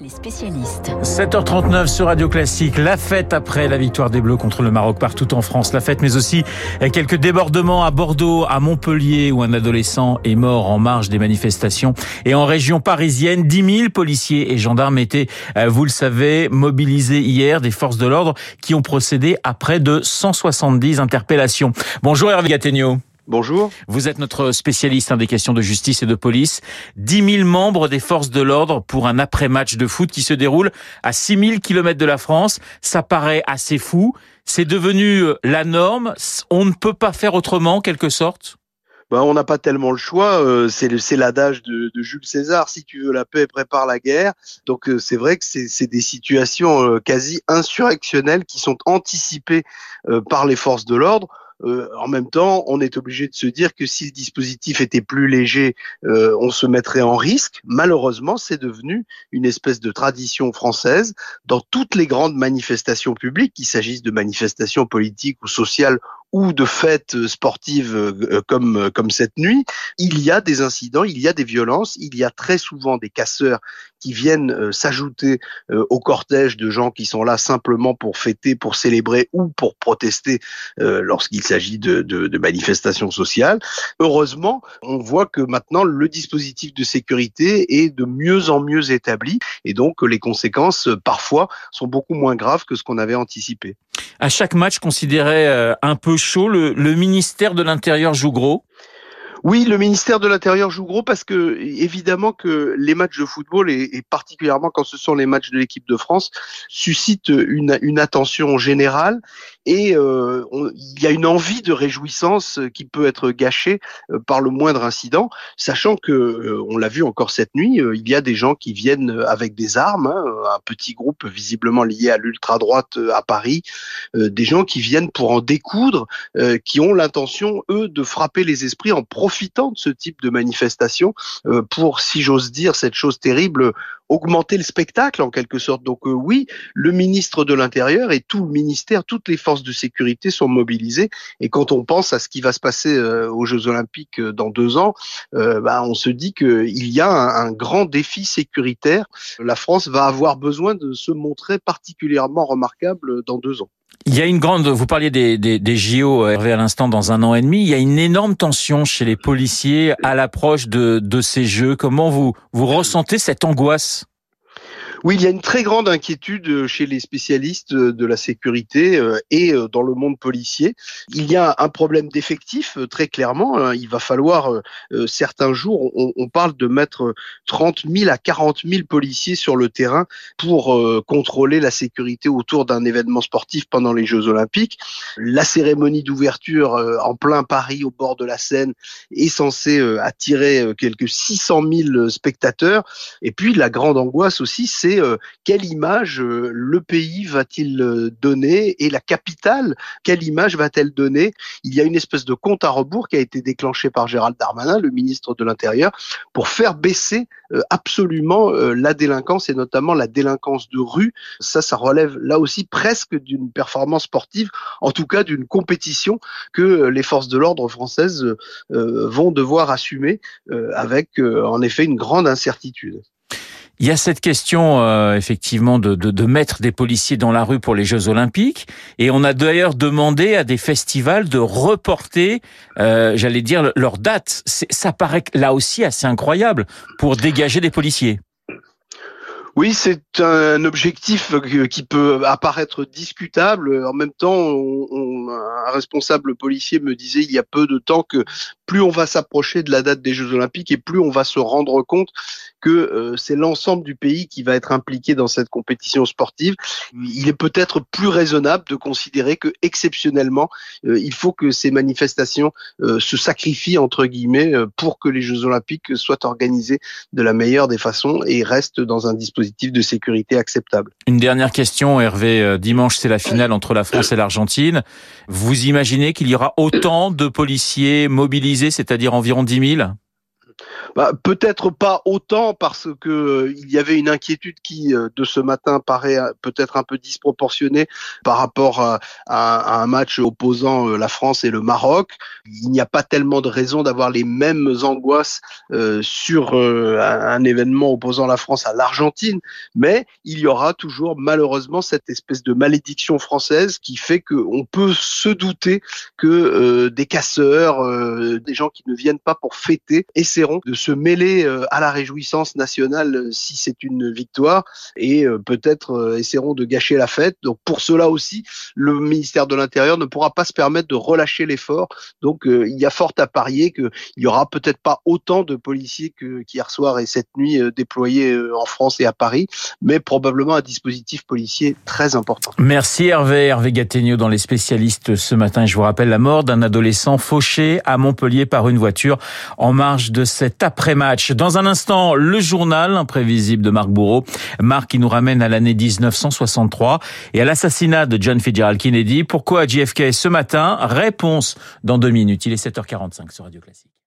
les spécialistes. 7h39 sur Radio Classique, la fête après la victoire des Bleus contre le Maroc partout en France. La fête mais aussi quelques débordements à Bordeaux, à Montpellier où un adolescent est mort en marge des manifestations. Et en région parisienne, 10 000 policiers et gendarmes étaient, euh, vous le savez, mobilisés hier des forces de l'ordre qui ont procédé à près de 170 interpellations. Bonjour Hervé Gattegno. Bonjour. Vous êtes notre spécialiste hein, des questions de justice et de police. 10 000 membres des forces de l'ordre pour un après-match de foot qui se déroule à 6 000 kilomètres de la France. Ça paraît assez fou. C'est devenu euh, la norme. On ne peut pas faire autrement, en quelque sorte? Ben, on n'a pas tellement le choix. Euh, c'est l'adage de, de, Jules César. Si tu veux la paix, prépare la guerre. Donc euh, c'est vrai que c'est des situations quasi insurrectionnelles qui sont anticipées par les forces de l'ordre. Euh, en même temps, on est obligé de se dire que si le dispositif était plus léger, euh, on se mettrait en risque. Malheureusement, c'est devenu une espèce de tradition française dans toutes les grandes manifestations publiques, qu'il s'agisse de manifestations politiques ou sociales ou de fêtes sportives euh, comme comme cette nuit, il y a des incidents, il y a des violences, il y a très souvent des casseurs qui viennent euh, s'ajouter euh, au cortège de gens qui sont là simplement pour fêter, pour célébrer ou pour protester lorsqu'il s'agit de, de, de, manifestations sociales. Heureusement, on voit que maintenant le dispositif de sécurité est de mieux en mieux établi et donc les conséquences parfois sont beaucoup moins graves que ce qu'on avait anticipé. À chaque match considéré un peu chaud. Le, ministère de l'Intérieur joue gros? Oui, le ministère de l'Intérieur joue gros parce que évidemment que les matchs de football et, particulièrement quand ce sont les matchs de l'équipe de France suscitent une, une attention générale et euh, il y a une envie de réjouissance qui peut être gâchée euh, par le moindre incident, sachant que euh, on l'a vu encore cette nuit, il y a des gens qui viennent avec des armes, hein, un petit groupe visiblement lié à l'ultra droite à Paris, des gens qui viennent pour en découdre, qui ont l'intention eux de frapper les esprits en profitant de ce type de manifestation euh, pour, si j'ose dire, cette chose terrible, augmenter le spectacle en quelque sorte. Donc euh, oui, le ministre de l'Intérieur et tout le ministère, toutes les forces de sécurité sont mobilisées. Et quand on pense à ce qui va se passer euh, aux Jeux Olympiques dans deux ans, bah, on se dit qu'il y a un, grand défi sécuritaire. La France va avoir besoin de se montrer particulièrement remarquable dans deux ans. Il y a une grande, vous parliez des, des, des JO, Hervé, à l'instant, dans un an et demi. Il y a une énorme tension chez les policiers à l'approche de, de ces Jeux. Comment vous, vous ressentez cette angoisse? Oui, il y a une très grande inquiétude euh, chez les spécialistes euh, de la sécurité euh, et dans le monde policier. Il y a un problème d'effectif, très clairement. Hein. Il va falloir certains jours, on, parle de mettre 30 000 à 40 000 policiers sur le terrain pour contrôler la sécurité autour d'un événement sportif pendant les Jeux Olympiques. La cérémonie d'ouverture en plein Paris, au bord de la Seine, est censée attirer quelques 600 000 spectateurs. Et puis la grande angoisse aussi, c'est euh, quelle image euh, le pays va-t-il euh, donner et la capitale, quelle image va-t-elle donner? Il y a une espèce de compte à rebours qui a été déclenché par Gérald Darmanin, le ministre de l'Intérieur, pour faire baisser absolument la délinquance et notamment la délinquance de rue. Ça, ça relève là aussi presque d'une performance sportive, en tout cas d'une compétition que les forces de l'ordre françaises vont devoir assumer avec en effet une grande incertitude. Il y a cette question euh, effectivement de, de, mettre des policiers dans la rue pour les Jeux Olympiques, et on a d'ailleurs demandé à des festivals de reporter, euh, j'allais dire, leur date. Ça paraît là aussi assez incroyable pour dégager des policiers. Oui, c'est un objectif qui peut apparaître discutable. En même temps, on, un responsable policier me disait il y a peu de temps que plus on va s'approcher de la date des Jeux Olympiques et plus on va se rendre compte que euh, c'est l'ensemble du pays qui va être impliqué dans cette compétition sportive. Il est peut-être plus raisonnable de considérer que exceptionnellement, euh, il faut que ces manifestations euh, se sacrifient entre guillemets pour que les Jeux Olympiques soient organisés de la meilleure des façons et restent dans un dispositif de sécurité acceptable. Une dernière question, Hervé. Dimanche, c'est la finale entre la France et l'Argentine. Vous imaginez qu'il y aura autant de policiers mobilisés, c'est-à-dire environ 10 000 bah, Peut-être pas autant parce que euh, il y avait une inquiétude qui, euh, de ce matin, paraît euh, peut-être un peu disproportionnée par rapport à, un match opposant la France et le Maroc. Il n'y a pas tellement de raison d'avoir les mêmes angoisses euh, sur un, un, événement opposant la France à l'Argentine, mais il y aura toujours malheureusement cette espèce de malédiction française qui fait qu'on peut se douter que des casseurs, des gens qui ne viennent pas pour fêter, essaieront de se mêler euh, à la réjouissance nationale euh, si c'est une victoire et euh, peut-être essaieront de gâcher la fête. Donc pour cela aussi, le ministère de l'Intérieur ne pourra pas se permettre de relâcher l'effort. Donc il y a fort à parier qu'il y aura peut-être pas autant de policiers qu'hier soir et cette nuit déployés en France et à Paris, mais probablement un dispositif policier très important. Merci Hervé, Hervé Gattegno dans les spécialistes ce matin. Je vous rappelle la mort d'un adolescent fauché à Montpellier par une voiture en marge de cet après-match. Dans un instant, le journal imprévisible de Marc Bourreau. Marc qui nous ramène à l'année 1963 et à l'assassinat de John Fitzgerald Kennedy. Pourquoi JFK ce matin? Réponse dans deux minutes. Il est 7h45 sur Radio Classique.